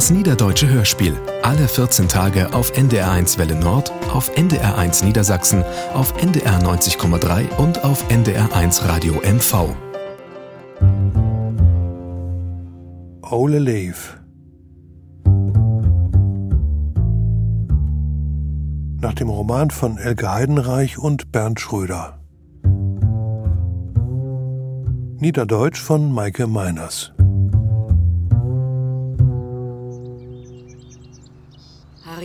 Das Niederdeutsche Hörspiel. Alle 14 Tage auf NDR1 Welle Nord, auf NDR1 Niedersachsen, auf NDR 90,3 und auf NDR1 Radio MV. Ole Leif. Nach dem Roman von Elke Heidenreich und Bernd Schröder. Niederdeutsch von Maike Meiners.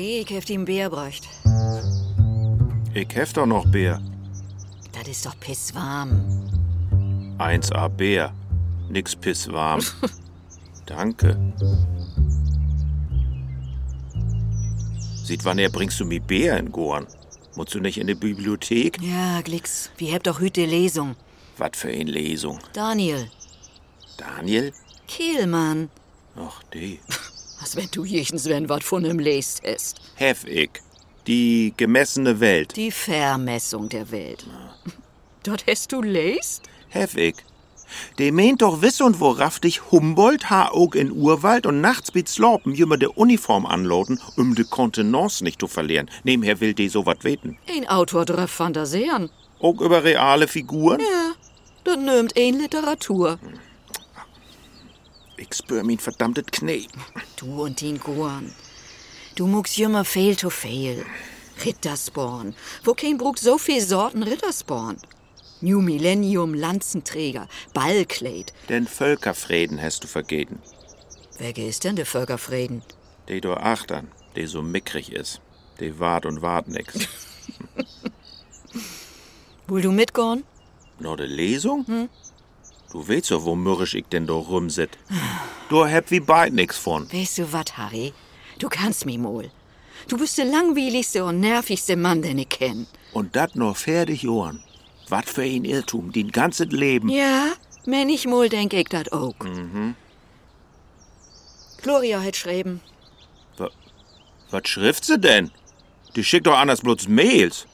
Harry, ich heft ihm Bär bräucht. Ich hef doch noch Bär. Das ist doch pisswarm. 1A Bär. Nix pisswarm. Danke. Sieht wann er bringst du mi Bär in Gorn? Musst du nicht in die Bibliothek? Ja, Glicks, wir habt doch heute Lesung. Was für eine Lesung. Daniel, Daniel? Kehlmann. Ach, die. Was, wenn du jechens wenn wat von ihm lest hast? Hef ich. Die gemessene Welt. Die Vermessung der Welt. Dort hast du lest? Hef ich. De meint doch wiss und worauf dich Humboldt ha auch in Urwald und nachts mit Slopen jümmer de Uniform anloten, um de Kontenance nicht zu verlieren. Nebenher will de so wat weten. Ein Autor drauf fantasieren. Auch über reale Figuren? Ja, das nimmt ein Literatur. Ich spür min verdammtet Knie. Du und den Gorn. Du muckst jümmer fehl to fehl. Rittersporn. Wo kein Bruck so viel Sorten Rittersporn. New Millennium Lanzenträger, Ballkleid. Den Völkerfrieden hast du vergeten. Wer ist denn der Völkerfrieden? De do achtern, de so mickrig is. De wart und wart nix. Will du mitgorn? Nur de Lesung? Du weißt doch, wo mürrisch ich denn do rumsit. Du heb wie beid nix von. Weißt du wat, Harry? Du kannst mi mol. Du bist der langweiligste und nervigste Mann, den ich kenn. Und dat nur fertig Ohren. Wat für ein Irrtum, din ganzes Leben. Ja, wenn ich mol denk ich dat auch. Gloria hat schreiben. Was schrift sie denn? Die schickt doch anders bloß Mails.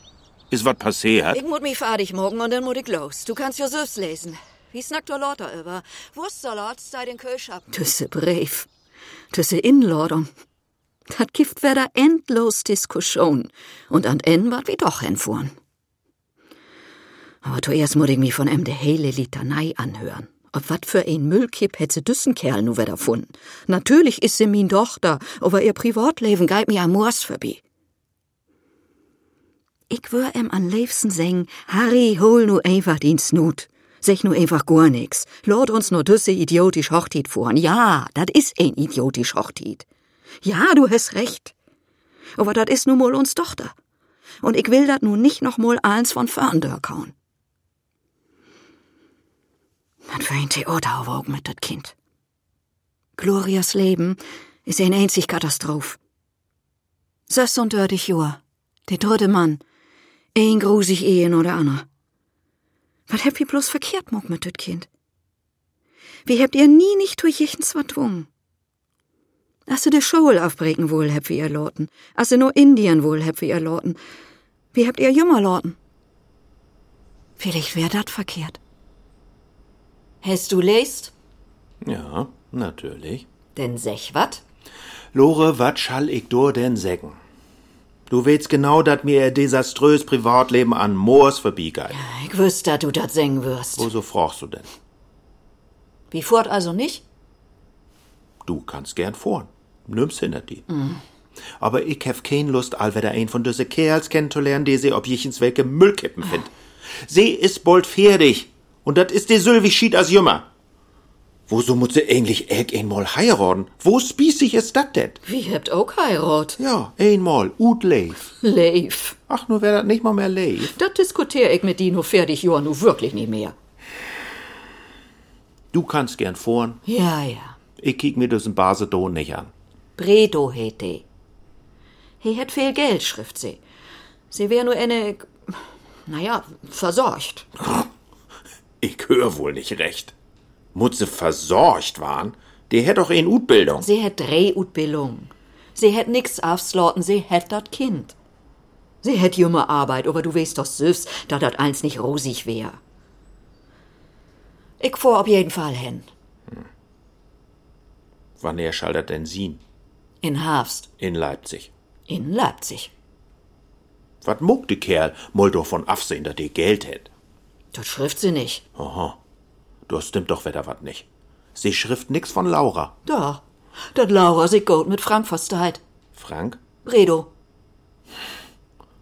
Ist wat passiert? Ich muss mich fertig morgen und dann muss ich los. Du kannst ja selbst lesen. Wie snackt der Lauter über? Wurstsalat sei den Kühlschab. Tüsse Brief. Tüsse Inladung. Dat gibt wer da endlos Diskussion. Und an N wat wie doch hinfuhren. Aber zuerst muss ich mich von em de hele Litanei anhören. Ob wat für ein Müllkipp hätt se düssen Kerl nu wieder gefunden. Natürlich is sie min Tochter, aber ihr Privatleben geht mir am Moors vorbei. Ich wür em an liebsten singen, Harry, hol nu einfach den Snut. Sech nu einfach gar nix. Lord uns nur düsse idiotisch Hochtit fuhren. Ja, dat is ein idiotisch Hochtit. Ja, du hast recht. Aber dat is nu mal uns Tochter. Und ich will dat nu nicht noch mal eins von vorn kauen. Was für ein Theater auch mit dat Kind. Glorias Leben is ein einzig Katastroph. Sös und dördig Joa, der dritte Mann, ein grusig Ehen oder Anna. Was habt ihr bloß verkehrt mock mit dat Kind? Wie habt ihr nie nicht durch jichens wat dwungen? Als de Schule aufbrechen wohl habt ihr Lorten, als nur Indien wohl habt ihr Lorten. Wie habt ihr Jummer Lorten? Vielleicht wär dat verkehrt. Hast du lest? Ja, natürlich. Denn sech wat? Lore, wat schall ich do denn sägen? Du weißt genau, dat mir ihr desaströs Privatleben an Moors vorbeigeht. Ich wüsste, dass du dat singen wirst. Wo so fragst du denn? Wie fort also nicht? Du kannst gern vorn. Nimm's hinter die. Aber ich hef kein Lust, allweder ein von diese Kerls kennenzulernen, die sie ob jichens welke Müllkippen find. Sie ist bald fertig. Und dat ist die Sylvie schied as Jümmer. Woso muss sie eigentlich äg einmal heiraten? Wo spießig ist dat denn? Wie habt auch heirat? Ja, einmal, ut leif. Leif. Ach, nur wär dat nicht mal mehr leif. Dat diskutier ich mit die nur fertig Jahr nu wirklich nicht mehr. Du kannst gern vorn. Ja, ja. Ich kick mir diesen Basedon nicht an. Bredo heet de. He hat viel Geld, schrift sie. Sie wär nur eine, naja, versorgt. Ich hör wohl nicht recht. Mutze versorgt waren? Die hätt doch een Utbildung. Sie hat drei Utbildung. Sie hat nix aufslauten, sie hat dat Kind. Sie hat junge Arbeit, aber du weißt doch selbst, dass dat eins nicht rosig wär. Ich fuhr auf jeden Fall hin. Wann er schall dat denn sien? In Herbst. In Leipzig. In Leipzig. Wat muck die Kerl, moll doch von afsehen, dat die Geld hätt. Das schrift sie nicht. Aha. Du stimmt doch wieder wat nicht. Sie schrift nix von Laura. Da. Dat Laura sich gut mit Frank versteht. Frank? Bredo.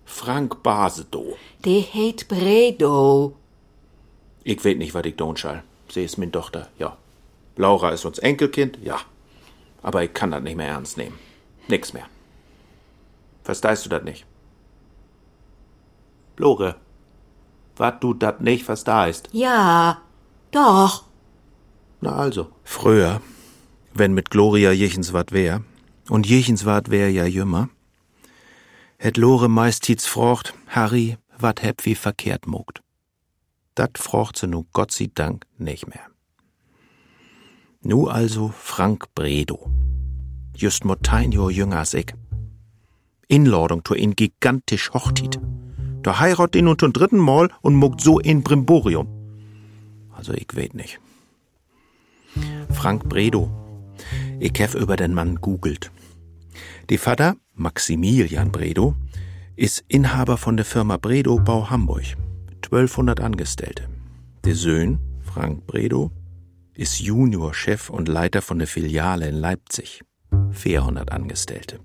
Frank Basedow. Die heet Bredo. Ich weet nicht, wat ich tun schall. Sie ist min Tochter, ja. Laura ist uns Enkelkind, ja. Aber ich kann das nicht mehr ernst nehmen. Nix mehr. Verstehst du das nicht? Lore, wat du dat nicht verstehst. Ja. Doch. Na also. Früher, wenn mit Gloria jichens wat wär, und jichens wat wär ja jümmer, hätt Lore meistens frocht, Harry, wat heb wie verkehrt mogt. Dat frocht sie nu Gott sei Dank nicht mehr. Nu also Frank Bredo. Just motein jo jünger als ich. Inladung to in gigantisch Hochtit. Da heirat ihn und dritten Mal und mogt so in Brimborium. Also ich weet nicht. Frank Bredo. Ich hef über den Mann googelt. Die Vater, Maximilian Bredo, ist Inhaber von der Firma Bredo Bau Hamburg. 1200 Angestellte. Der Söhn, Frank Bredo, ist Juniorchef und Leiter von der Filiale in Leipzig. 400 Angestellte.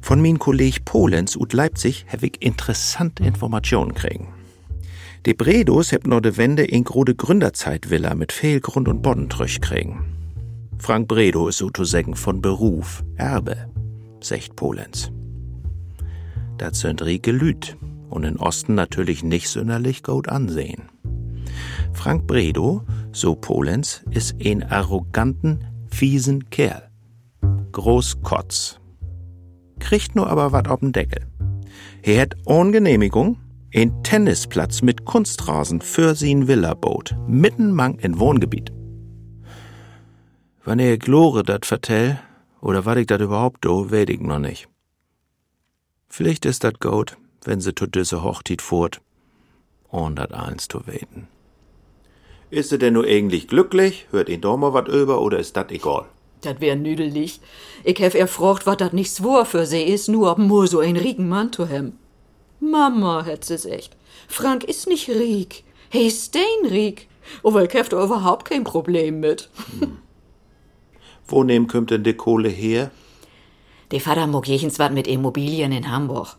Von min Kolleg Polens und Leipzig hab ich interessante Informationen kriegen. Die Bredos heb no de Wende in grode Gründerzeitvilla mit viel Grund und Boddentrüch kriegen. Frank Bredo ist so zu sagen von Beruf, Erbe, secht Polens. Dat sind rike Lüt und in Osten natürlich nicht sonderlich gut ansehen. Frank Bredo, so Polens, ist ein arroganten, fiesen Kerl. Groß Kotz. Kriegt nur aber wat ob'n Deckel. Er hat ohne Genehmigung ein Tennisplatz mit Kunstrasen für sin Villabot, mitten mang in Wohngebiet. Wann er Glore dat vertell, oder wat ich dat überhaupt do, weet ich noch nicht. Vielleicht ist dat gut, wenn se to düsse Hochtit furt, und dat eins zu weten. Ist er denn nur eigentlich glücklich? Hört ihn doch mal wat über, oder ist dat egal? Dat wär nüdelig. Ich hef erfrocht, wat dat nicht swor für sie is, nur ob nur so ein rieken Mann zu hem. Mama, hätt sie's echt. Frank is nicht riek. He ist steinriek. Aber ich hef da überhaupt kein Problem mit. Wo nehm kümmt denn de Kohle her? Der Vater mag jechens wat mit Immobilien in Hamburg.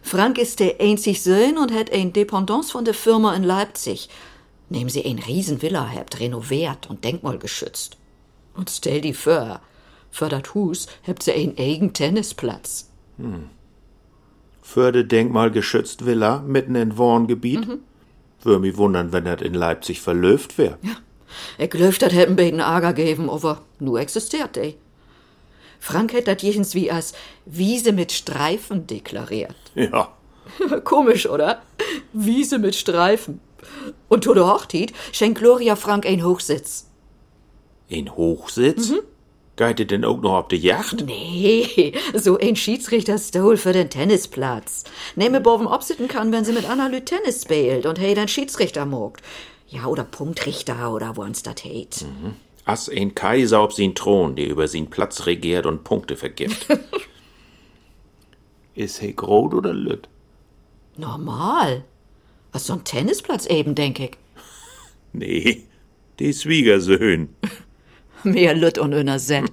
Frank ist der einzig Sohn und hat ein Dependance von der Firma in Leipzig. Nehmen sie ein Riesenvilla, habt renoviert und denkmalgeschützt. Und stell die vor, für dat Hus habt sie ein eigen Tennisplatz. Für de denkmalgeschützt Villa mitten in Wohngebiet? Würde mich wundern, wenn das in Leipzig verlöft wär. Ich glaub, dat hätten beiden Ärger geben, aber nur existiert ey. Frank hätt dat jechens wie als Wiese mit Streifen deklariert. Ja. Komisch, oder? Wiese mit Streifen. Und der Hochtit schenkt Gloria Frank ein Hochsitz. In Hochsitz? Geht ihr denn auch noch auf die Yacht? Nee, so ein Schiedsrichterstuhl für den Tennisplatz. Nehme Boven obsitten kann, wenn sie mit Anna Lü Tennis spielt und hey dann Schiedsrichter mogt. Ja, oder Punktrichter oder wo's dat heit. Ass ein Kaiser auf sin Thron, der über sin Platz regiert und Punkte vergibt. Ist he grot oder lütt? Normal. Was so ein Tennisplatz eben, denk ich. Nee, die Schwiegersöhn. Mehr Lütt und öner Sen.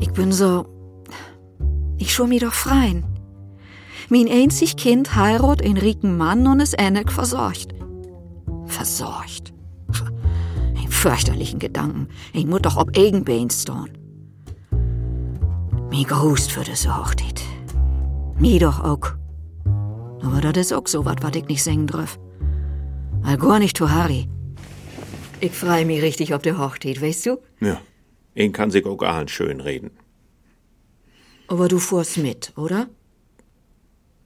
Ich bin so. Ich schwur mi doch freien. Mein einzig Kind heirat einen rieken Mann und ist ähnlich versorgt. Versorgt. Ein fürchterlichen Gedanken. Ich muss doch ob Eigenbein stehen. Mi gehust für das Hochtit. Mi doch auch. Aber das ist auch so wat, wat ich nicht singen drüff. All gar nicht zu Harry. Ich freu mich richtig auf der Hochtit, weißt du? Ja. Ihn kann sich auch gar schön reden. Aber du fuhrst mit, oder?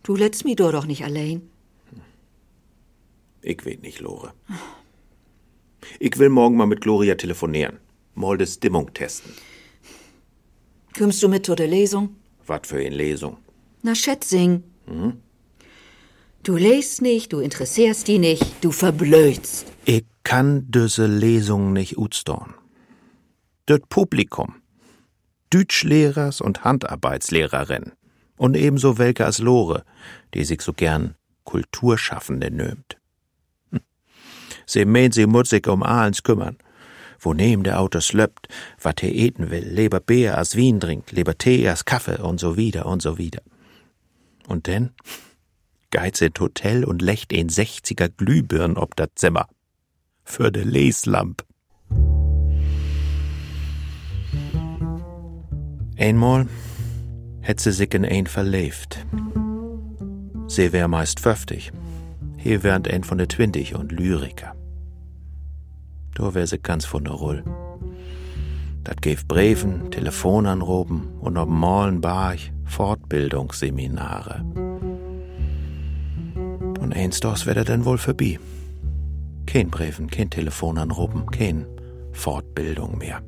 Du lässt mich doch doch nicht allein. Ich weet nicht, Lore. Ich will morgen mal mit Gloria telefonieren. Mal de Stimmung testen. Kommst du mit zu der Lesung? Wat für eine Lesung. Na, Schätzing. Du lest nicht, du interessierst die nicht, du verblödst. kann düsse Lesung nicht utstorn. Dört Publikum, Deutschlehrers und Handarbeitslehrerinnen und ebenso welke als Lore, die sich so gern Kulturschaffende nömt. Hm. Sie meint, sie muss sich um Ahlens kümmern. Wo neben der Auto slöppt, wat er eten will, lieber Bier als Wien trinkt, lieber Tee als Kaffee und so wieder und so wieder. Und denn geiz in Hotel und lecht ein sechziger Glühbirn ob dat Zimmer. Für de Leslamp. Einmal hätt sie sich in ein verlebt. Sie wär meist fünftig. Hier wärend ein von de Twintig und Lyriker. Da wär sie ganz von der Rull. Dat gäf Breven, Telefonanrufen und ob Malen Barch Fortbildungsseminare. Und eins dos wär denn wohl vorbei. Kein Breven, kein Telefonanrufen, kein Fortbildung mehr.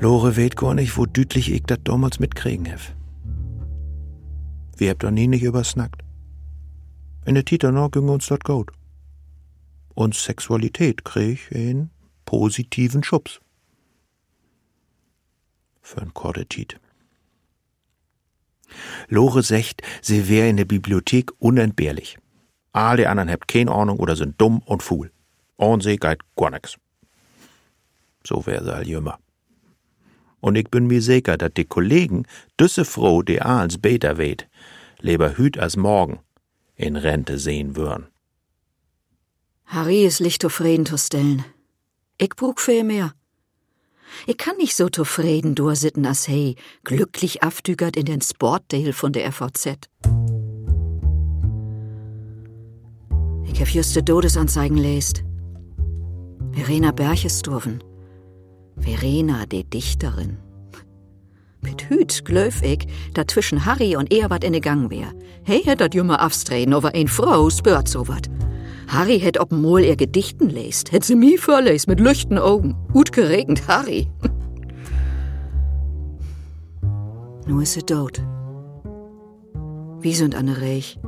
Lore weet gar nicht, wo dütlich ich dat damals mitkriegen hef. Wir habt doch nie nicht übersnackt. In der Tita noch ging uns dat gut. Und Sexualität krieg einen positiven Schubs. Für ein Kordetit. Lore secht, sie wär in der Bibliothek unentbehrlich. Alle anderen habt keine Ahnung oder sind dumm und fuhl. Und sie geit gar nix. So wär sie all jümmer. Und ich bin mir sicher, dass die Kollegen düsse froh, die als beter weht, lieber hüt als morgen in Rente sehen würden. Harry is licht zufrieden zu stellen. Ich brug viel mehr. Ich kann nicht so zufrieden durchsitten als hey, glücklich aftügert in den Sportdale von der FVZ. Ich hab just de Todesanzeigen lest. Verena Berchesturven. Verena, die Dichterin. Mit Hüt glöf ich, dat zwischen Harry und er wat in de Gang wär. Hey dat jümmer afstreden, over ein Frau spürt so wat. Harry hätt ob Mol ihr Gedichten lest, hätt sie mi vorlest mit lüchten Augen. Gut geregnet, Harry. nu is sie tot. Wie sind an Reich?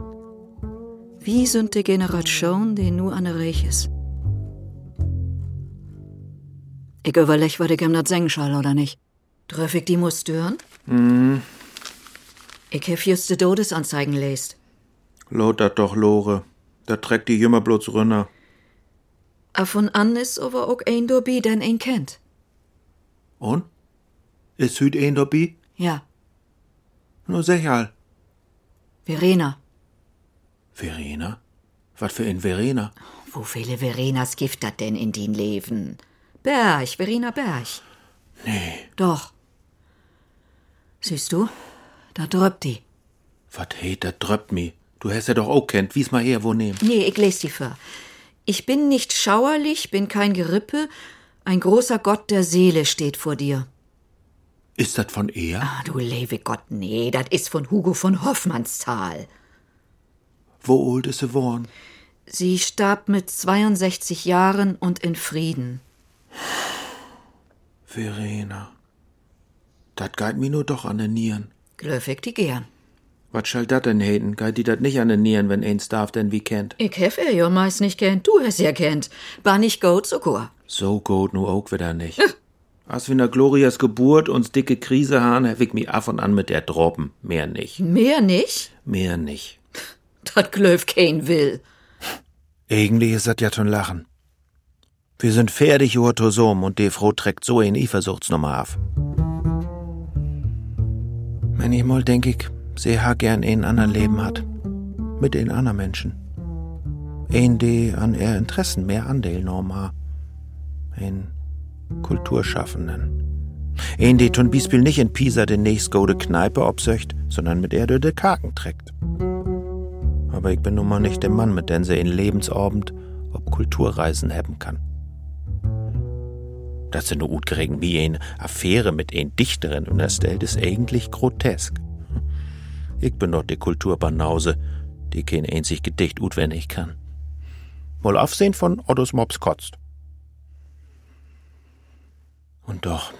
Wie sind die Generation, die nu an Reich is? Ich überleg, was ich ihm dat singen soll, oder nicht? Treff ich die muss stören? Mhm. Ich hef just de Todesanzeigen lest. Lot dat doch, Lore. Da trägt die Jümmer bloß runter. A von an is aber auch ein dobi, den ein kennt. Und? Is hüt ein dabei? Ja, Nur sicher. Verena. Verena? Was für ein Verena? Wo viele Verenas gibt dat denn in din Leben? Berg, Verena Berg. Nee. Doch. Siehst du, da dröppt die. Was heet, dat dröppt mi. Du hast ja doch auch kennt. Wies mal her, wo nehmen. Nee, ich les die für. Ich bin nicht schauerlich, bin kein Gerippe, ein großer Gott der Seele steht vor dir. Ist dat von er? Ah, du lebe Gott, nee, dat is von Hugo von Hoffmannsthal. Wo old is sie worn? Sie starb mit 62 Jahren und in Frieden. Verena. Dat geit mi nur doch an den Nieren. Glöfig die gern. Was schall dat denn heten? Geit die dat nicht an den Nieren, wenn eins darf denn wie kennt? Ich hef er ja meist nicht kennt, du hast ja kennt. War nicht gut sogar. So gut nu auch wieder nicht. Als wir nach Glorias Geburt uns dicke Krise haben, hab ich mi af und an mit der droppen. Mehr nicht. Mehr nicht? Mehr nicht. Dat Glöf kein will. Eigentlich is dat ja schon Lachen. Wir sind fertig über Tosom und die Frau trägt so in Eifersuchtsnummer auf. Manchmal denk ich, sie ha gern einen anderen Leben hat. Mit den anderen Menschen. Ein, die an ihr Interessen mehr Anteil norm ha. Ein Kulturschaffenden. Ein, die zum Beispiel nicht in Pisa den nächst gode Kneipe obsöcht, sondern mit er de Kaken trägt. Aber ich bin nun mal nicht der Mann, mit dem sie in Lebensabend ob Kulturreisen haben kann. Das sind nur gut geregen wie eine Affäre mit ein Dichterin und das stellt ist eigentlich grotesk. Ich bin doch die Kulturbanause, die kein einzig Gedicht utwendig kann. Mal aufsehen von Ottos Mops kotzt. Und doch,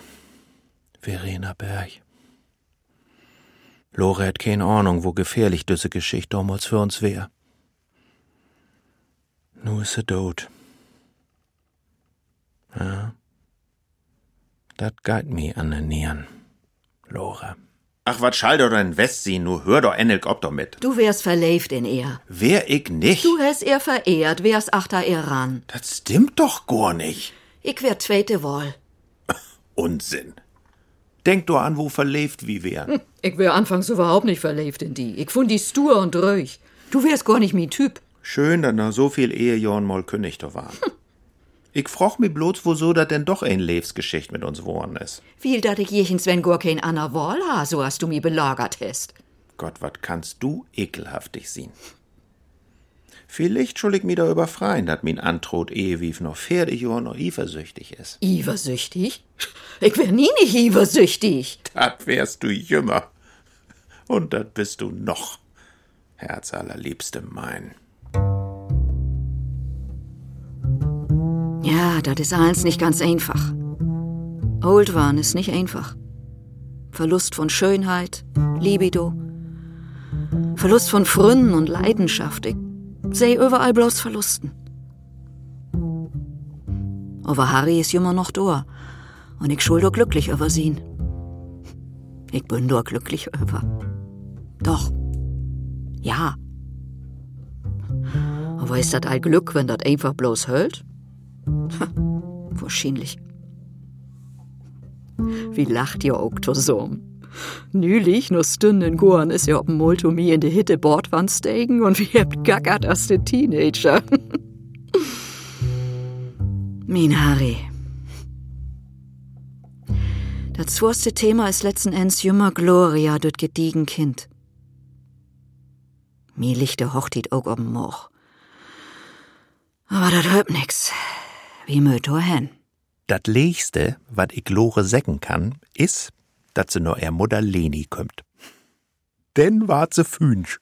Verena Berg. Lore hat keine Ahnung, wo gefährlich diese Geschichte damals für uns wär. Nu nu is sie tot. Ja, dat geht mi an den Nieren, Lore. Ach, wat schall doch dein Westsehen, nu hör doch endlich ob damit. Du wärst verlebt in er. Wär ich nicht? Du hast er verehrt, wärst achter er ran. Das stimmt doch gar nicht. Ich wär zweite Wahl. Unsinn. Denk doch an, wo verlebt wie wär. Ich wär anfangs überhaupt nicht verlebt in die. Ich fand die stur und ruhig. Du wärst gar nicht mein Typ. Schön, dass nach so viel Ehejahren mal König da waren. Ich froch mi bloß, wieso dat denn doch ein Lebensgeschicht mit uns worden is. Viel, dat ich jechens, wenn gar kein Anna Wahl ha, so hast du mi belagert hast. Gott, wat kannst du ekelhaftig sehen? Vielleicht schuld ich mi da überfreien, dat min Antrot Ehewief noch fertig Jahr noch eifersüchtig is. Iversüchtig? Ich wär nie nicht iversüchtig. Dat wärst du jümmer. Und dat bist du noch, Herz allerliebste mein. Ja, das ist alles nicht ganz einfach. Old waren ist nicht einfach. Verlust von Schönheit, Libido, Verlust von Fründen und Leidenschaft. Ich seh überall bloß Verlusten. Aber Harry ist immer noch da und ich schuld glücklich über ihn. Ich bin doch glücklich über. Doch. Ja. Aber ist das all Glück, wenn das einfach bloß hält? Wahrscheinlich. Wie lacht ihr Oktosom? Nülich, nur Stunden Gorn ist ja ob Multomi in de Hitte Bordwand steigen und wie habt gackert als de Teenager. Min Harry. Das zweite Thema ist letzten Endes jümmer Gloria, dort gediegen Kind. Mir liegt der Hochtit auch ob'n Moch. Aber das hört nix. Wie möt hin? Dat Leichste, wat ich Lore säcken kann, is, dat se nur er Mutter Leni kümmt. Denn wart se fünsch.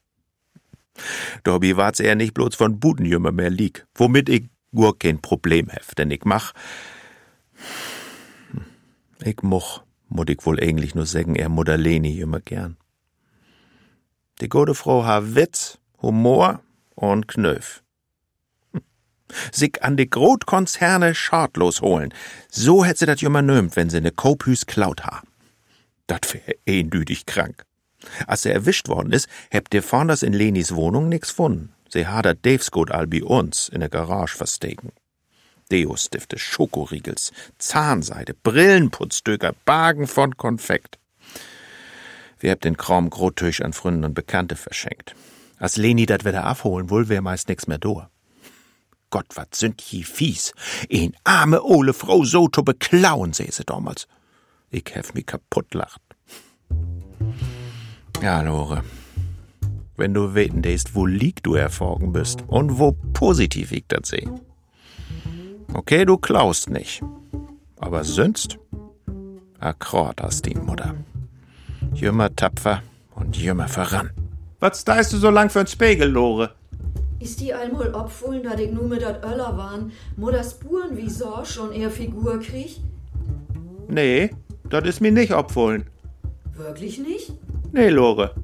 Dobby wart er nicht bloß von Budenjümmer mehr lieg, womit ich nur kein Problem hef, denn ich mach. Ich moch, mut ich wohl eigentlich nur sägen, er Mutter Leni jümmer gern. Die gute Frau ha Witz, Humor und Knöf sich an die Grotkonzerne schadlos holen. So hätt sie dat jümmer nömt, wenn sie ne Kopüs klaut ha. Dat wär eindütig krank. Als sie erwischt worden is, hebt ihr vornders in Lenis Wohnung nix funden. Sie dat Davesgut all bei uns in der Garage versteken. Deo-Stifte, Schokoriegels, Zahnseide, Brillenputzdöger, Bagen von Konfekt. Wir habt den Kram Grottüch an Fründen und Bekannte verschenkt. Als Leni dat wieder abholen wohl, wär meist nix mehr do. Gott, wat sind hi fies. Een arme ole Frau so zu beklauen, seh sie damals. Ich hef mi kaputt lacht. Ja, Lore. Wenn du weten dest, wo lieg du erfolgen bist und wo positiv ich dat seh. Okay, du klaust nicht. Aber sonst? Akkord hast die Mutter. Jümmer tapfer und jümmer voran. Was steist du so lang für'n Spiegel, Lore? Ist die einmal opfullen, dat ich nur mit dat Öller waren, mo das Spuren wie so schon eher Figur krieg? Nee, das ist mir nicht opfullen. Wirklich nicht? Nee, Lore.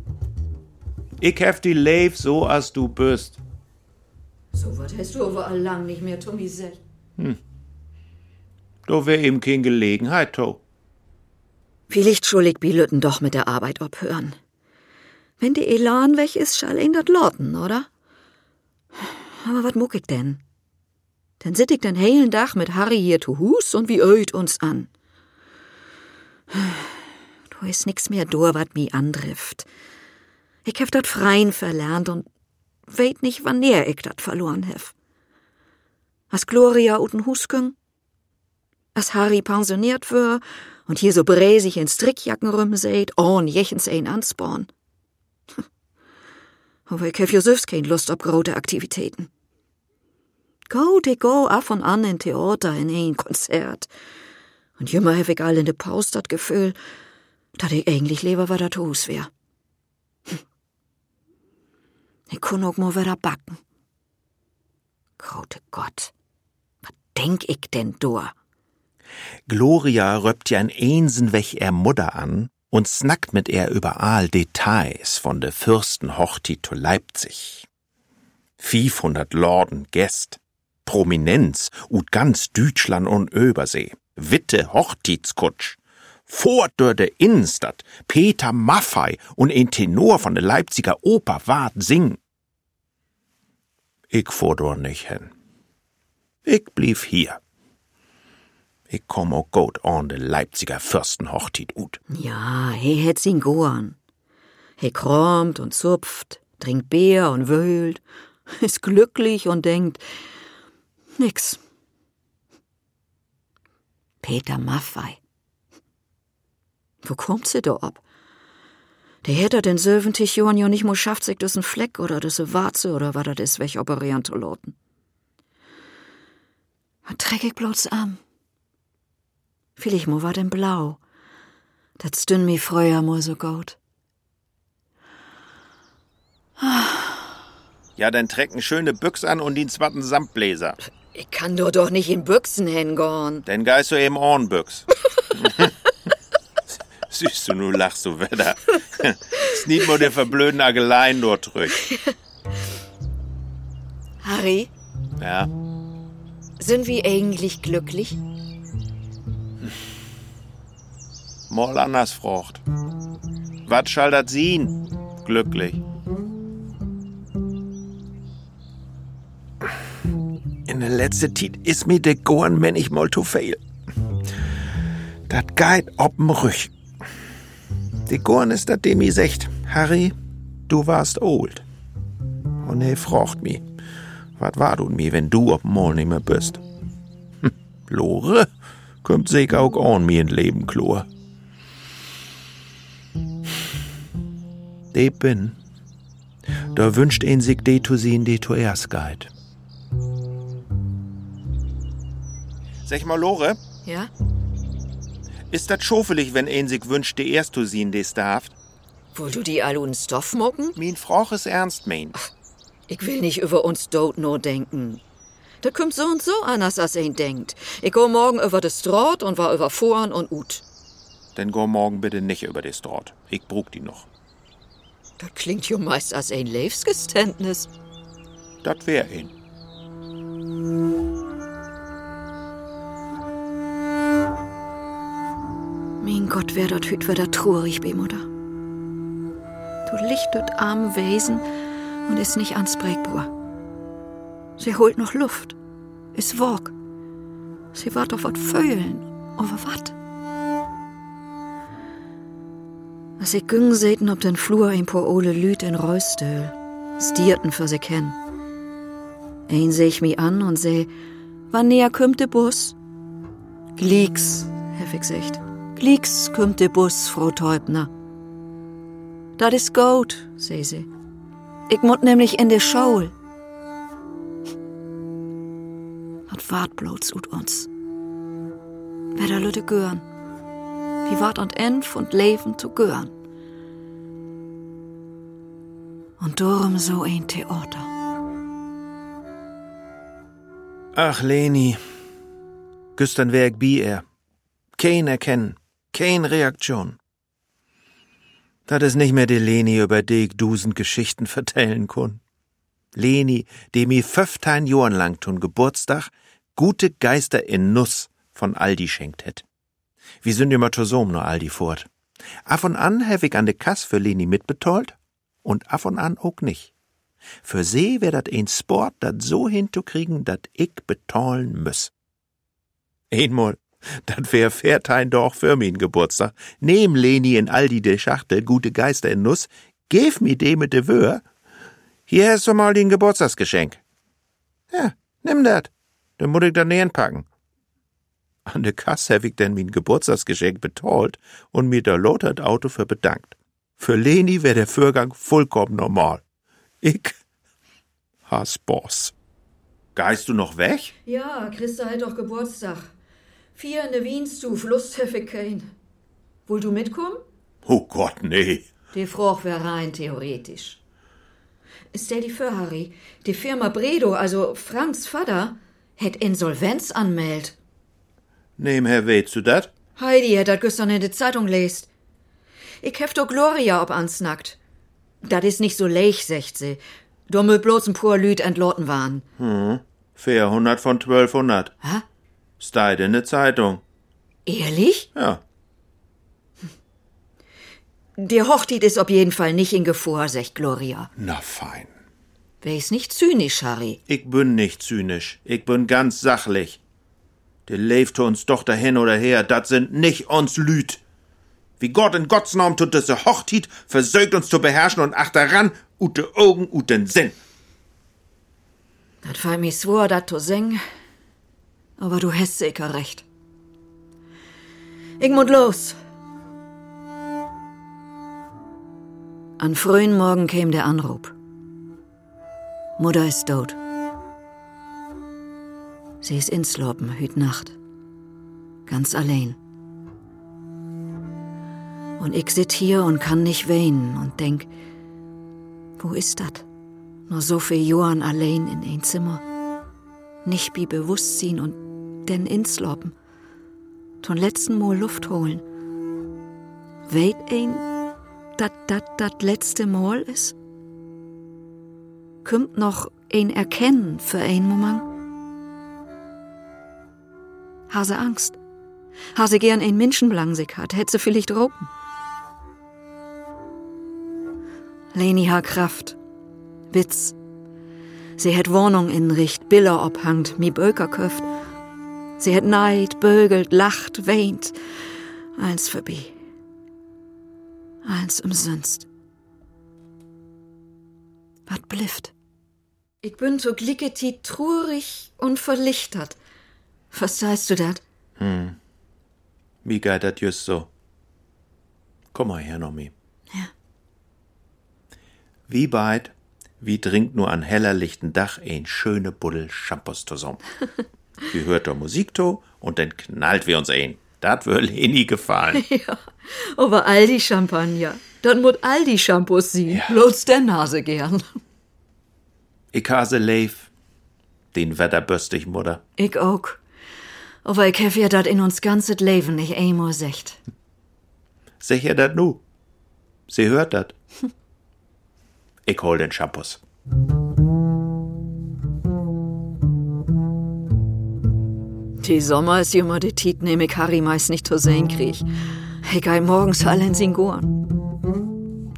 Ich hef die Leif so, als du bist. So wat hast du aber all lang nicht mehr, Tommy sech. Du wär ihm kein Gelegenheit, to. Vielleicht schuldig Bilütten doch mit der Arbeit abhören. Wenn die Elan weg ist, schall ihn dat loten, oder? Aber wat muck ich denn? Dann sit ich den heilen Dach mit Harry hier zu Hus und wie öit uns an. Du is nix mehr do, wat mi andrift. Ich hef dat Freien verlernt und weet nicht, wann näher ich dat verloren hef. As Gloria uten Hus küng? As Harry pensioniert wär und hier so bräsig in Strickjacken rumseht, ohn jechens ein ansporn. Aber ich hef ja selbst kein Lust auf große Aktivitäten. Gut, ich go af und an in Theater, in ein Konzert. Und jümmer hef ich all in de Pause dat Gefühl, dat ich eigentlich lieber war dat Hus wär. Hm. Ich kun auch mal wieder backen. Grote Gott, was denk ich denn do? Gloria röppt ja ein Einsen weg er Mutter an und snackt mit er überall Details von de Fürstenhochtit zu Leipzig. 500 Lorden Gäst, Prominenz ut ganz Deutschland und Übersee. Witte Hochzeitskutsch. Vor der de Innenstadt Peter Maffei und ein Tenor von der Leipziger Oper wart singen. Ich fuhr dort nicht hin. Ich blieb hier. Ich komm auch gut an de Leipziger Fürstenhochtit ut. Ja, he hätt ihn gorn. He kromt und zupft, trinkt Bier und wöhlt, ist glücklich und denkt, nix. Peter Maffei. Wo kommt sie da ab? Der hätte den 70 Jahren ja nicht mal schafft, sich das ein Fleck oder das eine Warze oder was das ist, weg operieren zu lassen. Was träg ich bloß an? Vielleicht mo war denn blau. Das stünn mi früher mo so gut. Ja, dann trecken schöne Büchs an und den zwatten Samtbläser. Ich kann doch doch nicht in Büchsen hingorn. Denn geist du eben Ohrenbüchs. Süß du, nu lachst du wieder. Sniet mo der verblöden Ageleien dort drück. Harry, Ja, sind wir eigentlich glücklich? Mal anders frocht. Wat schall dat sien? Glücklich. In der letzte Tit is mir de Gorn, wenn ich mal zu viel. Dat geit ob'n Rüch. De Gorn is dat dem i secht, Harry, du warst old. Und er frocht mi, wat war du mi, wenn du ob'n Mol nimmer bist? Hm, Lore, kommt sich auch an mi in Leben, Chlor. De bin. Da wünscht een sich de zu sehen, de zu erst geit. Sag mal, Lore, Ja? ist dat schofelig, wenn een sich wünscht, de erst zu sehen, des darf? Wohl du die alle uns Stoff mucken? Min Froch is ernst mein. Ich will nicht über uns dort nur denken. Da kommt so und so anders, als ein denkt. Ich go morgen über das Straat und war über Foren und Ut. Denn go morgen bitte nicht über des dort. Ich brug die noch. Das klingt jo meist als ein Lebensgeständnis. Dat wär een. Mein Gott, wär dort hüt wieder traurig, Bemutter. Du licht dort arm Wesen und ist nicht ansprechbar. Sie holt noch Luft, ist wog. Sie wart auf wat Vögeln, aber wat? Als ich güng sehten ob den Flur ein paar ole Lüt in Reustöl, stierten für sie kennen. Ein seh ich mi an und seh, wann näher kümmt de Bus? Glieks, hef ich gesagt. Glieks kümmt de Bus, Frau Teubner. Dat is gut, seh sie. Ich mut nämlich in de Schaul. Und wart bloß ut uns. Wer da Lütte gören. Wie wart und enf und leben zu gören. Und darum so ein Theater. Ach, Leni. Gestern wär ich bi er. Kein erkennen. Kein Reaktion. Dat is nicht mehr die Leni, über die ich dusend Geschichten vertellen kun. Leni, die mi 15 Jahren lang tun Geburtstag gute Geister in Nuss von Aldi schenkt het. Wie sind immer zusammen nur Aldi fort. Af und an hef ich an de Kass für Leni mitbetollt und af und an auch nicht. Für sie wär dat ein Sport, dat so hinzukriegen, dat ich betollen müss. Einmal, dat wär Fairtein doch für min Geburtstag. Nehm Leni in Aldi de Schachtel gute Geister in Nuss, gef mi de mit de Wör. Hier hast du mal den Geburtstagsgeschenk. Ja, nimm dat. Dann muss ich da nähen packen. An de Kasse hab ich denn min Geburtstagsgeschenk betollt und mir da lotert Auto für bedankt. Für Leni wär der Vorgang vollkommen normal. Ich has Boss. Geist du noch weg? Ja, Christa hat doch Geburtstag. Vier in der Wienstuf, Lust hef ich kein. Wohl du mitkommen? Oh Gott, nee. Die Froch wär rein theoretisch. Stell dir vor, Harry, die Firma Bredo, also Franks Vater, hätt Insolvenz anmeldt. Nehm Herr weißt du dat? Heidi hat dat gestern in der Zeitung lest. Ich hef doch Gloria ob ansnackt. Dat is nicht so leich, secht sie. Mö bloß ein paar Lüd entloten waren. 400 von 1200. Hä? Steht in der Zeitung. Ehrlich? Ja. Der Hochtit ist auf jeden Fall nicht in Gefahr, sagt Gloria. Na fein. Wär's nicht zynisch, Harry. Ich bin nicht zynisch. Ich bin ganz sachlich. Der lebt uns doch dahin oder her. Dat sind nicht uns Lüt. Wie Gott in Gottes Namen tut diese Hochtit, versögt uns zu beherrschen und achteran, ute Augen, uten Sinn. Das fall mir swor, dat zu sing. Aber du hast sicher recht. Ich muss los. An frühen Morgen käm der Anruf. Mutter ist tot. Sie ist inslopen, hüt Nacht. Ganz allein. Und ich sit hier und kann nicht weinen und denk, wo ist dat? Nur so viel Johann allein in ein Zimmer. Nicht bi Bewusstsein und denn insloppen. Ton letzten Mal Luft holen. Weit ein, dat dat dat letzte Mal ist? Kümmt noch ein Erkennen für ein Moment? Hase Angst. Hase gern ein Menschenblangsig hat, hätte sie vielleicht ropen. Leni ha Kraft. Witz. Sie het Wohnung inricht, Biller obhangt, mi Böker köft. Sie het neid, bögelt, lacht, weint. Eins vorbei. Eins umsonst. Wat blifft? Ich bin so glicketi trurig und verlichtert. Was heißt du dat? Wie geht dat just so? Komm mal her, Nomi. Ja. Wie beid, wie trinkt nur an heller lichten Dach ein schöne Buddel Shampoos zusammen. wie hört der Musik to und dann knallt wir uns ein. Dat wär Leni gefallen. Ja, aber Aldi Champagner. Dann mut Aldi Shampoos sie. Ja. Bloß der Nase gern. Ich hase leif, den wetterböstig Mutter. Ich auch. Ich hef ja dat in uns ganzes Leben nicht einmal secht. Sicher dat nu. Sie hört dat. Ich hol den Shampoos. Die Sommer ist immer die Tit, nehm ich Harry meist nicht zu sehen krieg. Ich geh morgens allein sin gorn.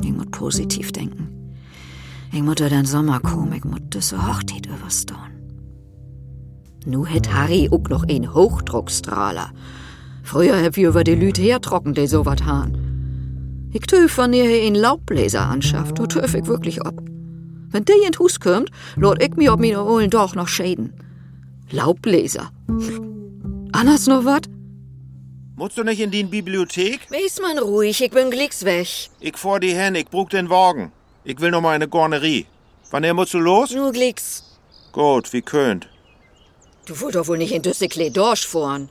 Ich muss positiv denken. Ich muss den Sommer kommen, ich muss diese Hochzeit überstehen. Nu het Harry auch noch einen Hochdruckstrahler. Früher hab wir über die Lüt hertrocken, die so wat han. Ich töf, wenn ihr einen Laubbläser anschafft, du töf ich wirklich ob. Wenn der in Hus kommt, lot ich mir ob mir holen doch noch schäden. Laubbläser. Anders noch wat? Musst du nicht in die Bibliothek? Wes man ruhig, ich bin glicks weg. Ich vor die Hen, ich brug den Wagen. Ich will noch mal eine Gornerie. Wann er musst du los? Nur glicks. Gut, wie könnt. Du wollt doch wohl nicht in düsse Klee fahren.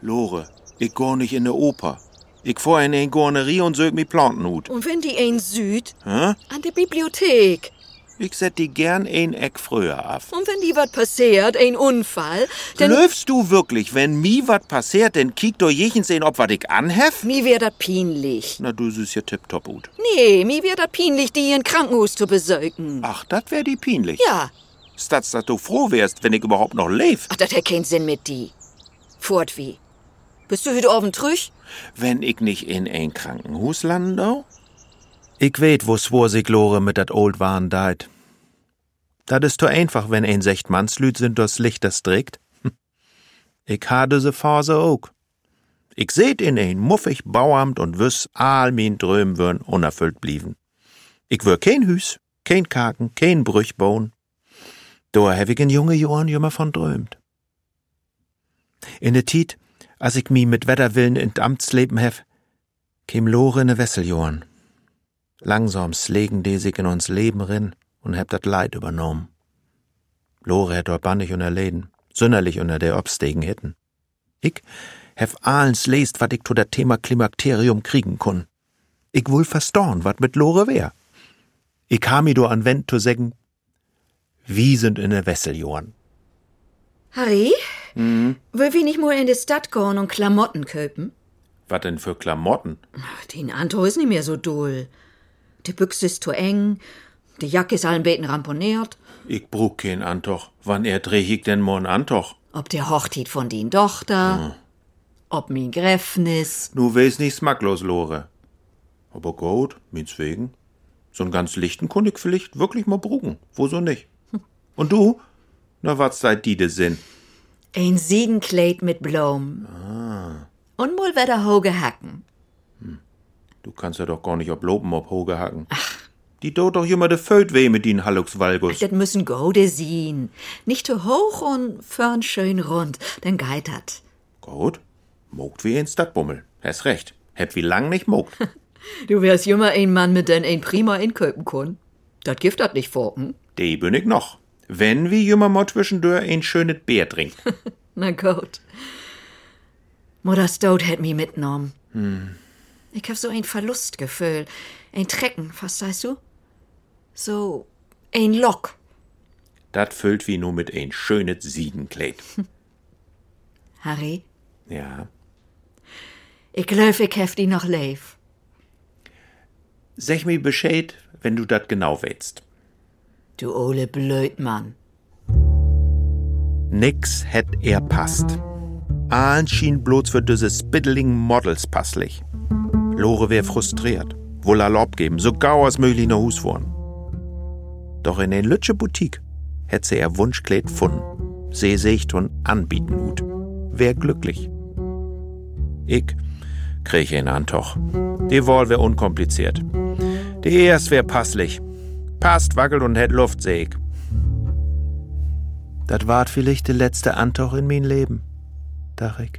Lore, ich geh nicht in ne Oper. Ich fahr in eine Gornerie und sög mi Plantenhut. Und wenn die ein Süd? Hä? An der Bibliothek. Ich set die gern ein Eck früher af. Und wenn die wat passiert, ein Unfall, dann Löfst du wirklich, wenn mi wat passiert, denn kiek do jechens sehen, ob wat ich anhef? mi wär dat peinlich. Na, du süß ja tipptopp gut. Nee, mi wär dat peinlich, die in Krankenhaus zu besöken. Ach, dat wär die peinlich. Ja, Stats, dass du froh wärst, wenn ich überhaupt noch leb. ach, dat hat keinen Sinn mit die. Fort wie. Bist du heute Abend trüch? Wenn ich nicht in ein Krankenhaus lande? Ich weet, wo swor sich Lore mit dat Old Wahn deit. Dat is to einfach, wenn ein secht Mannslüt sind das Licht das trägt. Hm. Ich ha diese Phase ook. Ich seht in ein muffig Bauamt und wüss all min Dröm würn unerfüllt blieben. Ich wür kein Hüs, kein Kaken, kein Brüch bauen. Da hab ich in junge Jahren jümmer von drömt. In de Tiet, als ich mi mit Wetterwillen in Amtsleben hef, käm Lore in Wesseljorn. Langsam slegen die sich in uns Leben rin und heb dat Leid übernommen. Lore hätt bannig unter Läden, sünderlich unter der Obstegen hätten. Ich hef ahlens lest, wat ich to dat Thema Klimakterium kriegen kun. Ich wohl verstorn, wat mit Lore wär. Ich kam mi do an Wend zu sägen, wie sind in der Wesseljorn. Harry? Will wir nicht mal in die Stadt gehen und Klamotten köpen? Wat denn für Klamotten? Ach, Den Anto ist nicht mehr so doll. Die Büchse ist zu eng, die Jacke ist allen Beten ramponiert. Ich brauch kein Antoch. Wann er dreh ich denn morgen Antoch? Ob der Hochtit von din Tochter, ob min Gräfnis. Nu weiß nicht smacklos, Lore. Aber gut, mins wegen. So n ganz lichten kunn ich vielleicht wirklich mal brugen. Wo so nicht? Und du? Na, was seid die de Sinn? Ein Siegenkleid mit Blom. Und mul wieder hoge Hacken. Du kannst ja doch gar nicht ob Loben ob Hoge hacken. Ach. Die dort doch immer de Föld weh mit den Hallux Valgus. Das müssen Gode sehen. Nicht zu hoch und fern schön rund, denn geitert. Gut. Mogt wie ein Stadtbummel. Hast recht. Hätt wie lang nicht mogt. Du wärst immer ein Mann, mit den ein prima inköpen kun. Dat gift dat nicht vor, hm? De bin ich noch. Wenn wie jümmer mal zwischendurch ein schönes Bier trinkt. Na gut. Mutters Tod hätt mi mitgenommen. Ich hab so ein Verlustgefühl. Ein Trecken, verstehst du? So ein Lock. Dat füllt wie nur mit ein schönes Siedenkleid. Harry, Ja. ich glaub, ich hef die noch leif. Sag mir Bescheid, wenn du dat genau weißt. Du ole Blödmann. Nix hätt er passt. Ahn schien bloß für diese spitteling Models passlich. Lore wär frustriert, wohl erlaubt geben, so gau als möglich nach Hus fahren. Doch in den Lütsche Boutique hätt sie ihr Wunschkleid gefunden. Sie sich und anbieten hut. Wär glücklich. Ich krieg ihn Antoch. Die Wahl wär unkompliziert. Die erst wär passlich. Passt, wackelt und hätt Luft, seh ich. Dat ward vielleicht der letzte Antoch in mein Leben, dach ich.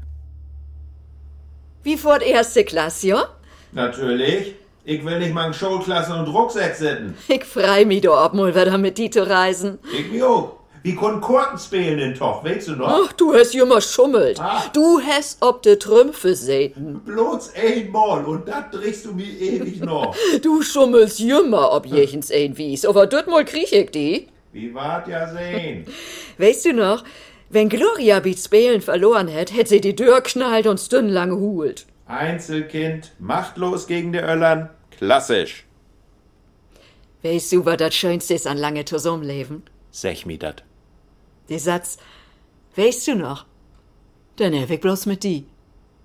Wie vor erste Klasse, ja? Natürlich. Ich will nicht mal Schulklasse und Rucksack sitten. Ich freu mi do ob mul wieder mit die zu reisen. Ich mir auch. Wie kon Korten spielen den Toch, weißt du noch? Ach, du hast jümmer schummelt. Ah. Du hast ob de Trümpfe säten. Bloß einmal und dat drehst du mir ewig noch. Du schummelst jümmer ob jechens ein wies. Aber dort mal krieg ich die. Wie wart ja sehen? Weißt du noch, wenn Gloria beat Spelen verloren hätt, hätt sie die Tür knallt und stundenlang hult. Einzelkind, machtlos gegen die Öllern, klassisch. Weißt du, was das Schönste ist an lange Zusammenleben? Sech mi dat. Der Satz, weißt du noch? Dann hab ich bloß mit die.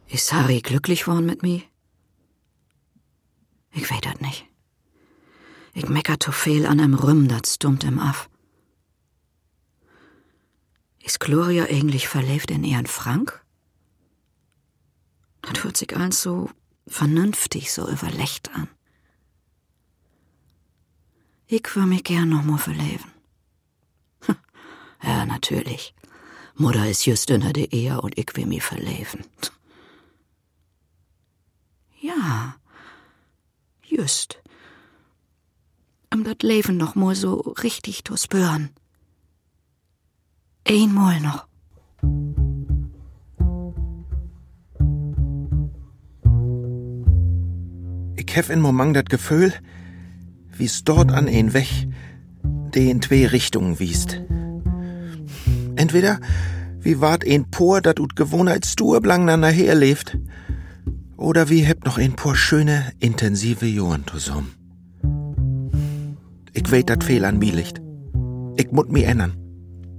Ist Harry glücklich worden mit mir? Ich weiß das nicht. Ich mecker zu viel an einem Rüm, das stummt im Aff. Ist Gloria eigentlich verlebt in ihren Frank? Das hört sich alles so vernünftig, so überlecht an. Ich würde mich gern noch mal verleben. Ja, natürlich. Mutter ist just unter der Ehe und ich will mich verleben. Ja, just. Um das Leben noch mal so richtig zu spüren. Einmal noch. Ich hef in Moment dat Gefühl, wie's dort an ein Weg, de in zwei Richtungen wiest. Entweder wie wart ein Por, dat ut Gewohnheitsdur blang nachher lebt, oder wie hebt noch ein paar schöne, intensive Johren zusammen. Ich weet dat fehl an mir liegt. Ich mut mi ändern.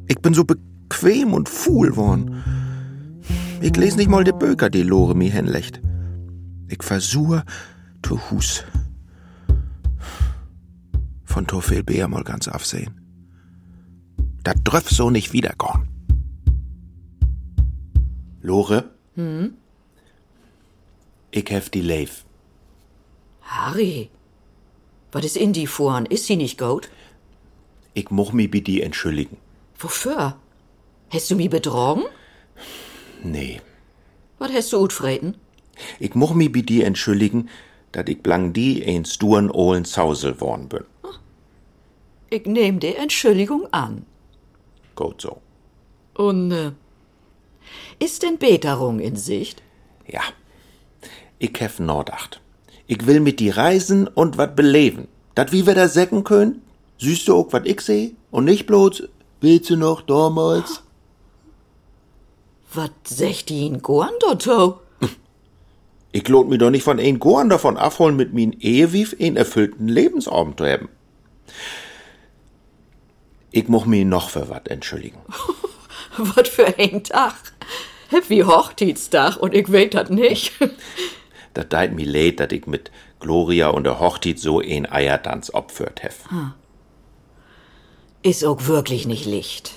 Ich bin so bequem und fuhl worn. Ich les nicht mal de Böker, die Lore mi hinlegt. Ich versuche, tu Hus. Von to viel Bär mal ganz aufsehen. Da dröff so nicht wieder gorn. Lore? Hm? Ich hef die Leif. Harry, was ist in die Fuhren? Ist sie nicht gut? Ich moch mi bi die entschuldigen. Wofür? Hast du mich betrogen? Nee. Was hast du utfreten? Ich moch mi bi die entschuldigen, dat ich blang die ein sturen ohlen Zausel worn bin. Ich nehm die Entschuldigung an. Gut so. Und, äh, ist denn Beterung in Sicht? Ja. Ich hef Nordacht. Ich will mit die reisen und wat beleven. Dat wie wir da säcken können? Süßt du auch wat ich seh? Und nicht bloß, willst du noch damals? Was sagt die in Gorn, Dotto? Ich lot mir doch nicht von ein Gorn davon abholen, mit min Ehewief ein erfüllten Lebensabend zu haben. Ich muss mich noch für wat entschuldigen. Was für ein Tag. Wie Hochzeitstag und ich weet dat nicht. Das deit mir leid, dat ich mit Gloria und der Hochzeit so ein Eiertanz opführt hef. Ist auch wirklich nicht Licht.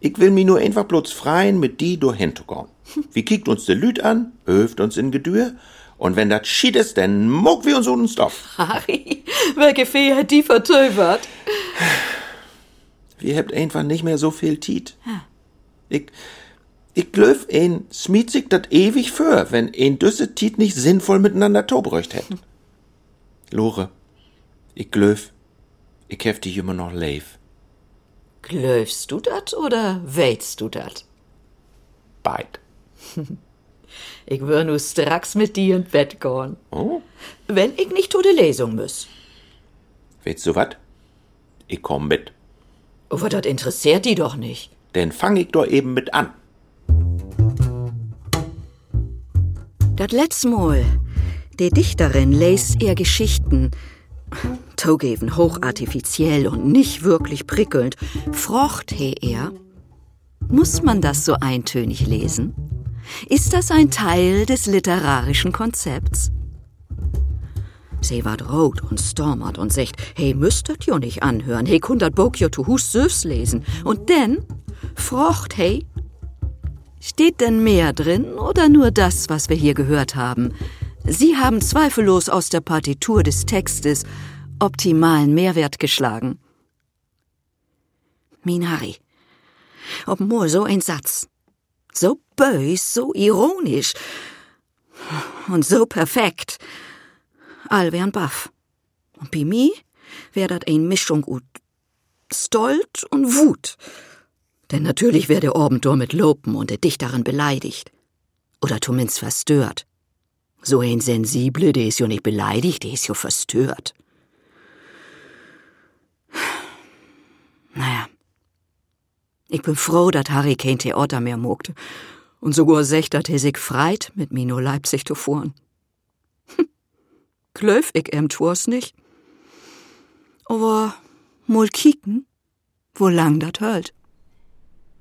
Ich will mi nur einfach bloß freien mit die durch hinzugehen. Wie kickt uns de Lüt an, öft uns in Gedür, und wenn dat schied ist, dann muck wir uns unten Stoff. Harry, welche Fee hat die vertöbert? Wir habt einfach nicht mehr so viel Tiet. Ich, ich glöf ein smiet sich dat ewig für, wenn ein düsse Tiet nicht sinnvoll miteinander tobröcht hätten. Lore, ich glöf, ich hef dich immer noch leif. Glöfst du dat oder weitst du dat? Beid. Ich wür nu stracks mit dir in Bett gehen. Oh, Wenn ich nicht to de Lesung müss. weißt du wat? Ich komm mit. Aber dat interessiert die doch nicht. Denn fang ich doch eben mit an. Dat letzte Mal, die Dichterin lässt ihr Geschichten, zugeben hochartifiziell und nicht wirklich prickelnd, frocht he er. Muss man das so eintönig lesen? Ist das ein Teil des literarischen Konzepts? Sie ward rot und stormert und sagt, hey, müsstet jo nicht anhören, hey, kundert Bok jo to Hus Süfs lesen. Und denn, frocht hey, Steht denn mehr drin oder nur das, was wir hier gehört haben? Sie haben zweifellos aus der Partitur des Textes optimalen Mehrwert geschlagen. Min Harry, ob nur so ein Satz, so bös, so ironisch und so perfekt, all wären baff. Und bei mir wär dat ein Mischung ut Stolt und Wut. Denn natürlich wär der Abenteuer mit Lopen und der Dichterin beleidigt. Oder zumindest verstört. So ein Sensible, der ist jo nicht beleidigt, der ist jo verstört. Naja. Ich bin froh, dat Harry kein Theater mehr mogt. Und sogar secht, dat er sich freit, mit mir nur Leipzig zu fuhren. Klöf ich em Tours nicht. Aber mal kicken, wo lang dat hölt.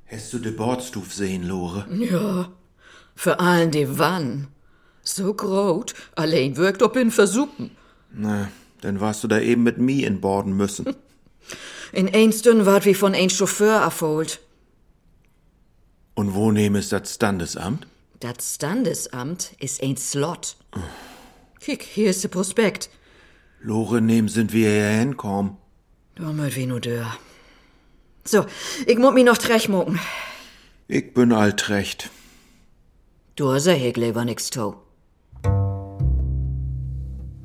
Hast du de Bordstuf sehen, Lore? Ja, für allen die Wann. So groß, allein wirkt ob in Versuppen. Na, dann warst du da eben mit mi in Borden müssen. In einstün ward wie von ein Chauffeur erfohlt. Und wo nehm es das Standesamt? Dat Standesamt ist ein Slot. Kick, hier ist der Prospekt. Lore, nehm sind wir hier hinkommen. Da möt wie nur dör. So, ich muss mi noch trechmucken. Ich bin altrecht. Du hast hier lieber nix to.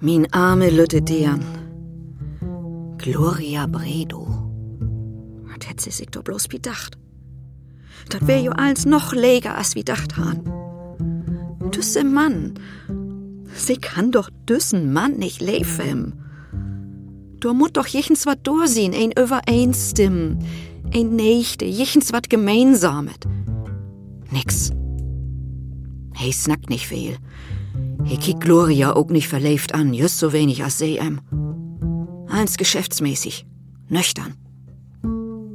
Min arme Lütte Dean. Gloria Bredo. Hat hätt sie sich doch bloß bedacht. Dat wär jo als noch leger als wie dacht han. Düsse Mann. Sie kann doch düssen Mann nicht leben. Du mut doch jechens wat durchsehen, ein Übereinstimmen, ein Nächte, jechens wat gemeinsamet. Nix. Hey, snackt nicht viel. Hey, kick Gloria auch nicht verläuft an, just so wenig als CM. Eins geschäftsmäßig, nüchtern.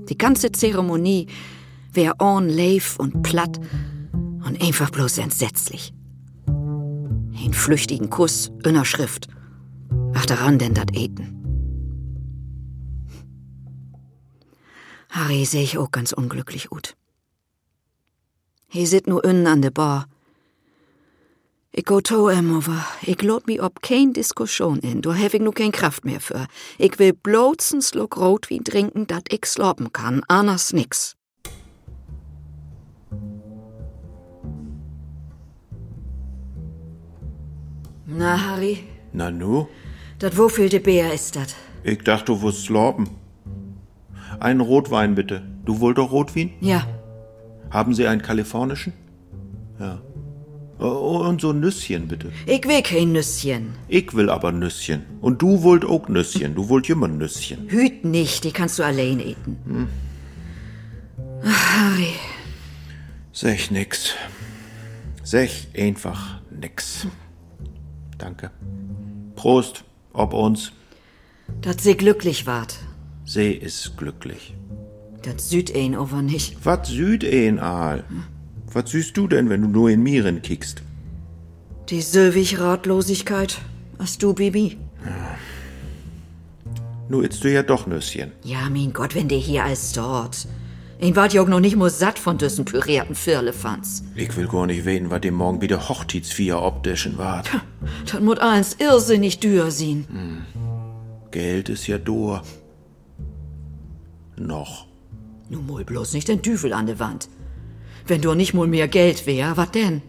Die ganze Zeremonie wär on leif und platt und einfach bloß entsetzlich. Ein flüchtigen Kuss, inner Schrift. Ach, daran denn dat Eten. Harry seh ich auch ganz unglücklich gut. He sit nu innen an de Bar. Ich go to em over. Ich lot mi ob kein Diskussion in. Du hef ich nu kein Kraft mehr für. Ich will bloßen Schluck Rotwein trinken, dat ich sloppen kann. Anders nix. Na, Harry, Na nu? dat wofielte Bär ist dat? Ich dachte, du wirst slopen. Einen Rotwein bitte. Du wollt doch Rotwein? Ja, Haben Sie einen kalifornischen? Ja. Oh, und so Nüsschen bitte. ich will kein Nüsschen. Ich will aber Nüsschen. Und du wollt auch Nüsschen. Du wollt immer Nüsschen. Hüt nicht, die kannst du allein eten. Ach, Harry, Sech nix. Sech einfach nix. Danke. Prost, ob uns. dat sie glücklich wart. See ist glücklich. Das süd ein aber nicht. Was süd ein, Aal? Was süßt du denn, wenn du nur in Mieren kickst? Die sylwig Ratlosigkeit. Hast du, Bibi? Nu itzt du ja doch Nüsschen. Ja, mein Gott, wenn der hier als dort. Ich wart ja auch noch nicht mal satt von düssen pürierten Firlefanz. Ich will gar nicht weten, was dem morgen wieder Hochzeitsvier optischen wart. Das muss eins irrsinnig dür sein. Geld ist ja dur. Noch. Nun mal bloß nicht den Düvel an der Wand. Wenn du nicht mal mehr Geld wär, wat denn?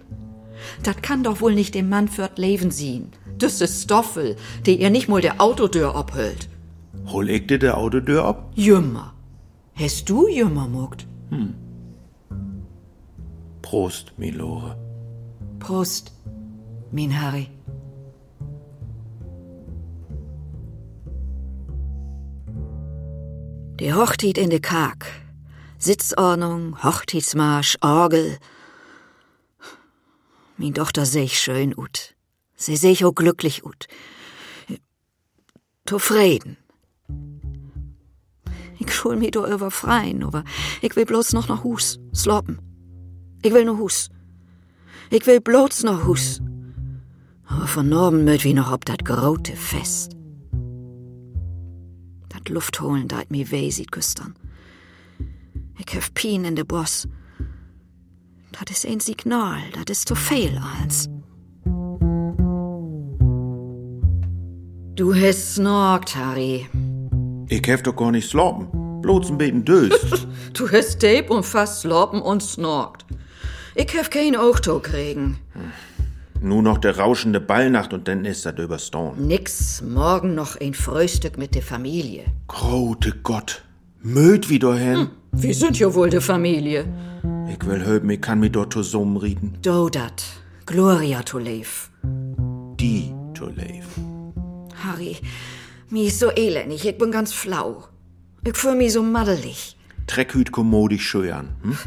Das kann doch wohl nicht dem Mann fürt Leben sehen. Düsse Stoffel, die ihr nicht mal der Autotür abhüllt. Hol ich dir der Autotür ab? Jümmer. Hast du Jümmer muckt? Prost, Milore. Prost, mein Harry. Die Hochtit in de Karg. Sitzordnung, Hochzeitsmarsch, Orgel. Min Tochter seh ich schön ut. Sie seh ich auch glücklich ut. Zufrieden. Ich schul mi do über freien, aber ich will bloß noch nach Hus, sloppen. Ich will nur Hus. Ich will bloß noch Hus. Aber von Norben möt wie noch ob dat grote Fest. Dat Luft holen deit mi weh sieht küstern. Ich hef Pien in de Boss. Dat is ein Signal, dat is zu viel als. Du hast snorkt, Harry. Ich hef doch gar nicht sloppen. Bloß ein bisschen Dös. Du hast Tape und fast sloppen und snorkt. Ich hef kein Auto kriegen. Nur noch der rauschende Ballnacht und dann ist das überstone. Nix, morgen noch ein Frühstück mit der Familie. Grote Gott. Möd wieder hin. Wir sind ja wohl die Familie. Ich will hören, ich kann mich dort zusammenreden. Do dat. Gloria to live. Die to live. Harry, mi is so elendig, ich bin ganz flau. Ich fühl mi so maddelig. Treckhüt kommodisch schön. Hm?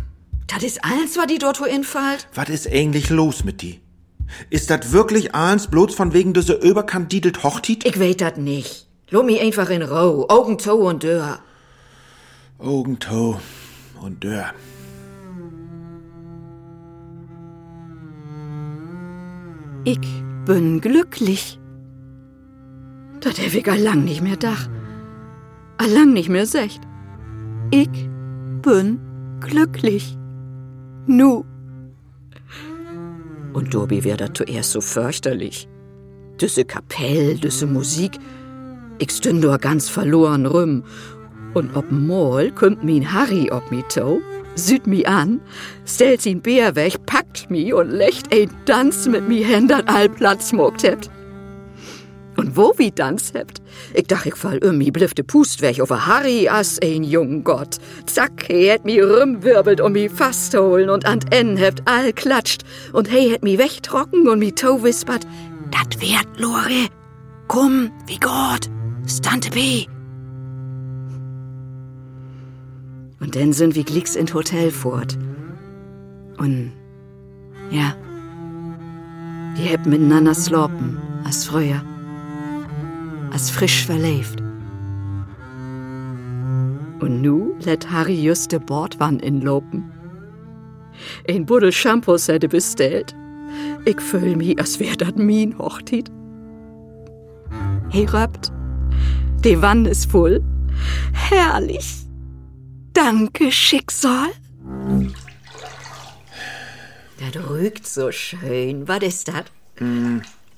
Das ist alles, was die dort wo infallt? Was ist eigentlich los mit die? Ist das wirklich eins bloß von wegen dieser überkandidelt Hochtit? Ich weet dat nicht. Lass mi einfach in Ruhe. Augen zu und Dörr. Augen, Tau und Dörr. Ich bin glücklich. Das hab ich allang nicht mehr dach. Allang nicht mehr secht. Ich bin glücklich. Nu. Und Dobi wär dat zuerst so fürchterlich. Düsse Kapell, düsse Musik. Ich stünd nur ganz verloren rum. Und ob Mol kommt min Harry ob mi to, süd mi an, stellt sin Bär weg, packt mi und lecht ein Tanz mit mi Händern all Platz mogt hebt. Und wo wie Tanz hebt? Ich dach, ich fall um mi blifte Pust weg over Harry as ein jung Gott. Zack, he het mi rumwirbelt und mi fastholen und an en hebt all klatscht und he het mi wegtrocken und mi to wispert, dat werd Lore. Komm, wie Gott, stante B. Und dann sind wir glicks in Hotel fort. Und ja, wir haben miteinander slopen, als früher, als frisch verlebt. Und nu let Harry just de Bordwann inlopen. Ein Buddel Shampoos hätte bestellt. Ich fühl mi, als wär dat min Hochtit. He röpt, die Wann ist voll. Herrlich. Danke, Schicksal. Das rügt so schön. Was ist das?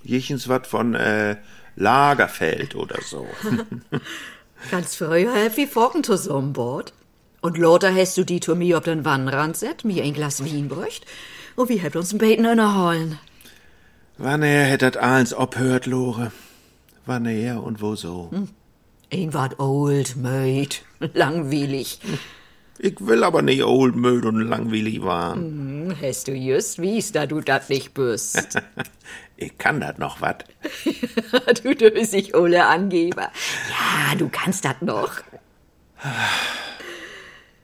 Jichens wat von äh, Lagerfeld oder so. Ganz früher hab ich Forken zusammenbaut. Und lauter hast du die zu mir auf den Wannrand set, mir ein Glas Wien brücht. Und wir habt uns ein Beten inneholen. Wann er hättet eins obhört, Lore? Wann er und wo so? Ein wart old, möd, langweilig. Ich will aber nicht old, müd und langweilig waren. Hast du just wies, da du dat nicht bist. Ich kann dat noch wat. du dich Ole Angeber. Ja, du kannst dat noch.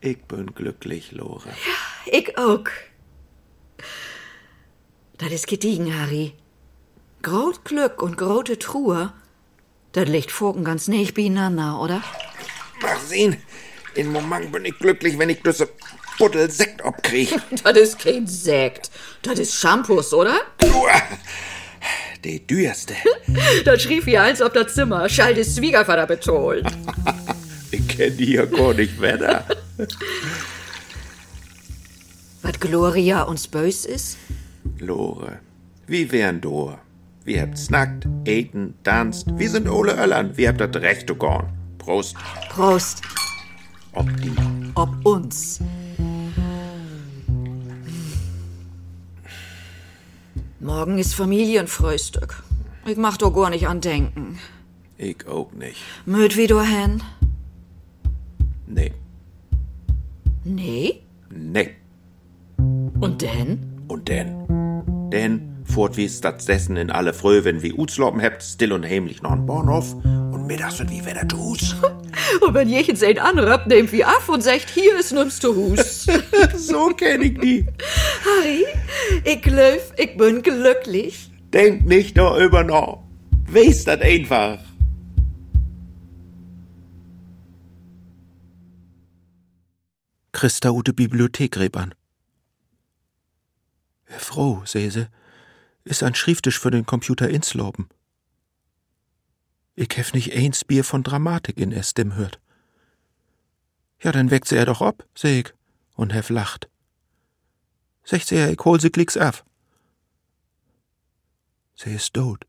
Ich bin glücklich, Lore. Ich auch. Das ist gediegen, Harry. Grot Glück und grote Truhe, das liegt Forken ganz nicht beieinander, oder? Mach sehen, Im Moment bin ich glücklich, wenn ich diese Buddel Sekt abkrieg. Das ist kein Sekt. Das ist Shampoos, oder? Uah, Die dürste. Das schrieb wie eins auf das Zimmer. Schall des Schwiegervater betont. Ich kenn die ja gar nicht weiter. Was Gloria uns bös ist? Lore, wie wären do? Wir habt snackt, eten, tanzt. Wir sind alle Öllern. Wir habt das Recht zu gehen. Prost. Prost. Ob die. Ob uns. Morgen ist Familienfrühstück. Ich mach doch gar nicht an denken. Ich auch nicht. Möd wie du hen? Nee. Nee? Nee. Und denn? Und denn? Denn fort wie das Essen in alle Früh, wenn wir Utsloppen habt, still und heimlich noch ein Bahnhof und mittags wird wie wieder Hus. Und wenn jechens ein anrappt, nehmt wie ab und sagt, hier ist nimmst du Hus. so kenn ich die. Harry, ich glaub, ich bin glücklich. Denk nicht darüber nach. Weiß das einfach. Christa ute Bibliothek rebern. Herr Froh, seh se, ist ein Schrifttisch für den Computer insloben. Ich hef nicht eins Bier von Dramatik in er Stimm hört. Ja, dann weckt sie er doch ab, seh ich, und hef lacht. Secht sie er, ich hol sie klicks af. Sie ist tot,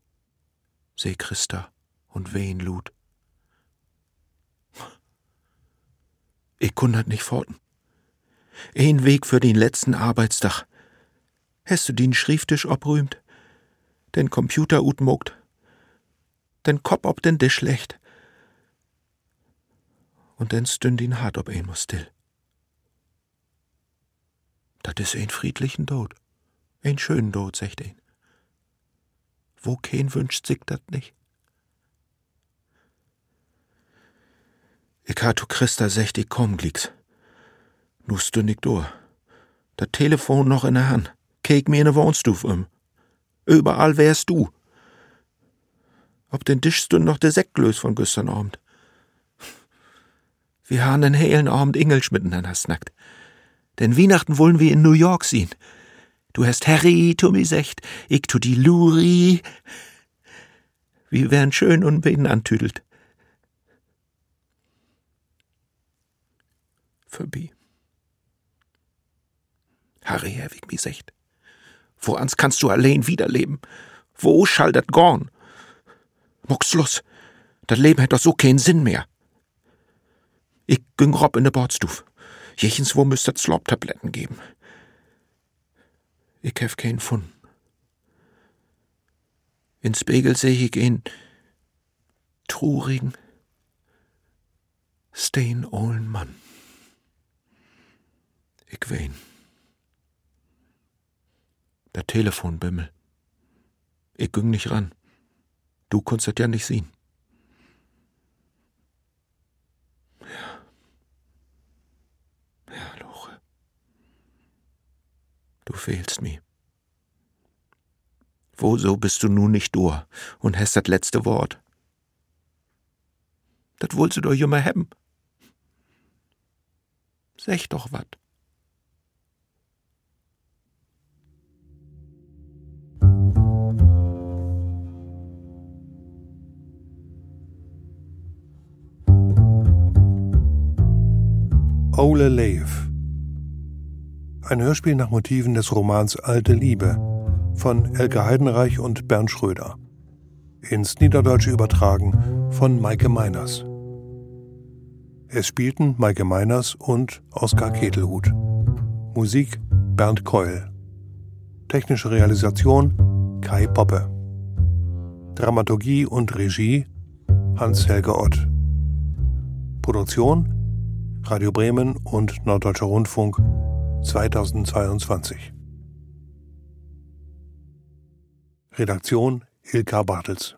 seh Christa und wehen lud. Ich kundert nicht forten. Ein Weg für den letzten Arbeitstag. Hast du den Schrifttisch obrühmt, den Computer utmogt, den Kopf ob den Tisch schlecht, und dann stünd ihn hart ob ein muss still. Dat is ein friedlichen Tod, ein schönen Tod, secht ein. Wo kein wünscht sich dat nicht? Ich hat Christa secht, ich komm glicks. Nu stünd ich durch. Dat Telefon noch in der Hand. Kek mir in der Wohnstuf um. Überall wärst du. Ob den Tisch stünd noch der Sektlös von gestern Abend. Wir haben den hellen Abend Englisch miteinander snackt. Denn Weihnachten wollen wir in New York sehen. Du hast Harry tu mi secht, ich tu die Luri. Wir wären schön und beten antüdelt. Vorbei. Harry, Herr, wie mi secht. Woans kannst du allein wiederleben? Wo schall dat gorn? Muck Schluss. Dat Leben hätt doch so keinen Sinn mehr. Ich ging rob in de Bordstuf. Jechens wo müsst Slop-Tabletten geben. Ich hef keinen Fund. In Spiegel seh ich ihn trurigen, stehen ollen Mann. Ich wein. Der Telefon bimmel. Ich ging nicht ran. Du konntest das ja nicht sehen. Ja. Ja, Lore. Du fehlst mir. Woso bist du nun nicht du und hast das letzte Wort? Das wollst du doch immer haben. Sech doch wat. Ole Leif. Ein Hörspiel nach Motiven des Romans Alte Liebe von Elke Heidenreich und Bernd Schröder. Ins Niederdeutsche übertragen von Maike Meiners. Es spielten Maike Meiners und Oskar Ketelhut. Musik Bernd Keul. Technische Realisation Kai Poppe. Dramaturgie und Regie Hans-Helge Ott. Produktion Radio Bremen und Norddeutscher Rundfunk 2022. Redaktion Ilka Bartels